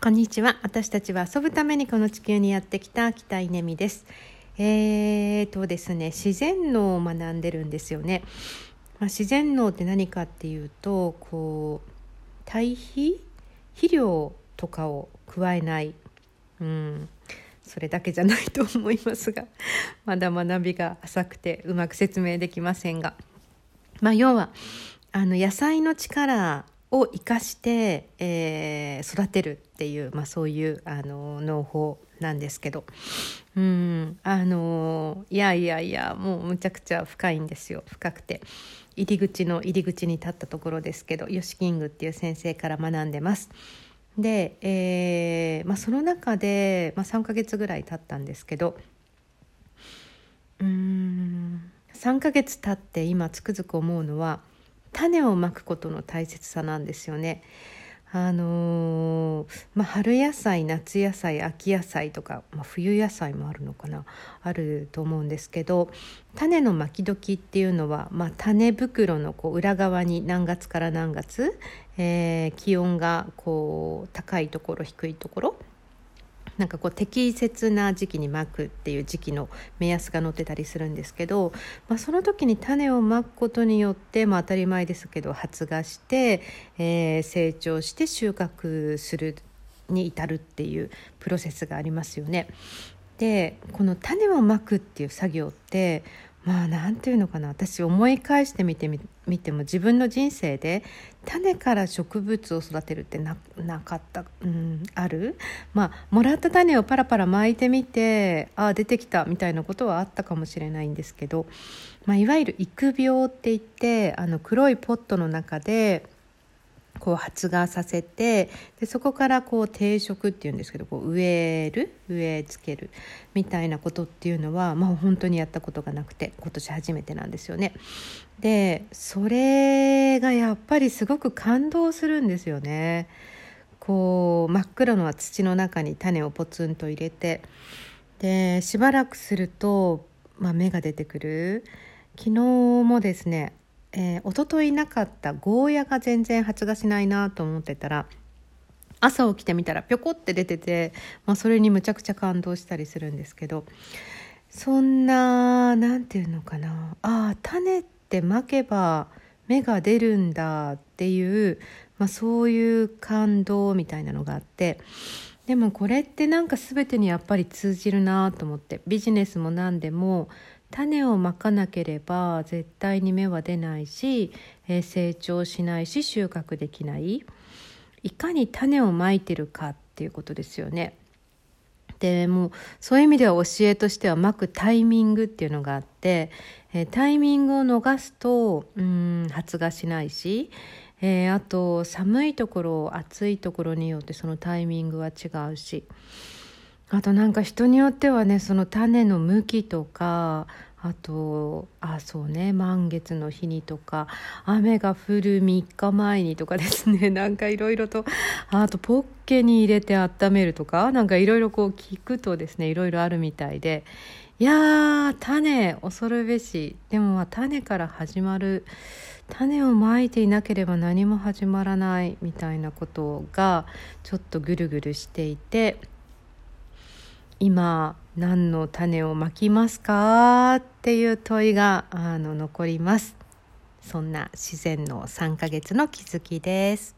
こんにちは。私たちは遊ぶためにこの地球にやってきた北稲美です。えーとですね、自然農を学んでるんですよね。まあ、自然農って何かっていうと、こう堆肥肥料とかを加えない。うん。それだけじゃないと思いますが、まだ学びが浅くてうまく説明できませんが、まあ要はあの野菜の力を生かして、えー、育てるっていう、まあ、そういうあの農法なんですけど。うんあのいやいやいやもうむちゃくちゃ深いんですよ。深くて。入り口の入り口に立ったところですけどヨシキングっていう先生から学んでます。で、えーまあ、その中で、まあ、3ヶ月ぐらい経ったんですけど。うん3ヶ月経って今つくづく思うのは種をまくことの大切さなんですよね。あのー、まあ、春野菜夏野菜秋野菜とか、まあ、冬野菜もあるのかなあると思うんですけど種のまき時っていうのは、まあ、種袋のこう裏側に何月から何月、えー、気温がこう高いところ低いところなんかこう適切な時期にまくっていう時期の目安が載ってたりするんですけど、まあ、その時に種をまくことによって、まあ、当たり前ですけど発芽して、えー、成長して収穫するに至るっていうプロセスがありますよね。でこの種をまくっていう作業ってまあ何て言うのかな。私思い返してみてみても自分の人生で種から植物を育てるってなかった、うん、ある？まあもらった種をパラパラ巻いてみてああ出てきたみたいなことはあったかもしれないんですけど、まあ、いわゆる育苗って言ってあの黒いポットの中でこう発芽させてでそこからこう定植っていうんですけどこう植える植え付けるみたいなことっていうのは、まあ、本当にやったことがなくて今年初めてなんですよね。でそれがやっぱりすごく感動するんですよね。こう真っ黒の土の中に種をポツンと入れてでしばらくすると、まあ、芽が出てくる昨日もですねえー、一昨日なかったゴーヤが全然発芽しないなと思ってたら朝起きてみたらぴょこって出てて、まあ、それにむちゃくちゃ感動したりするんですけどそんな何て言うのかな。ああ種ってまけば芽が出るんだっていう、まあ、そういう感動みたいなのがあってでもこれってなんか全てにやっぱり通じるなと思ってビジネスも何でも種をまかなければ絶対に芽は出ないし、えー、成長しないし収穫できないいかに種をまいてるかっていうことですよね。でもうそういう意味では教えとしてはまくタイミングっていうのがあって、えー、タイミングを逃すとうん発芽しないし、えー、あと寒いところ暑いところによってそのタイミングは違うし。あとなんか人によってはねその種の向きとかあとあそうね満月の日にとか雨が降る3日前にとかですね なんかいろいろとあとポッケに入れて温めるとかなんかいろいろこう聞くとですねいろいろあるみたいでいや種恐るべしでもまあ種から始まる種をまいていなければ何も始まらないみたいなことがちょっとぐるぐるしていて。今何の種をまきますかっていう問いがあの残ります。そんな自然の3ヶ月の気づきです。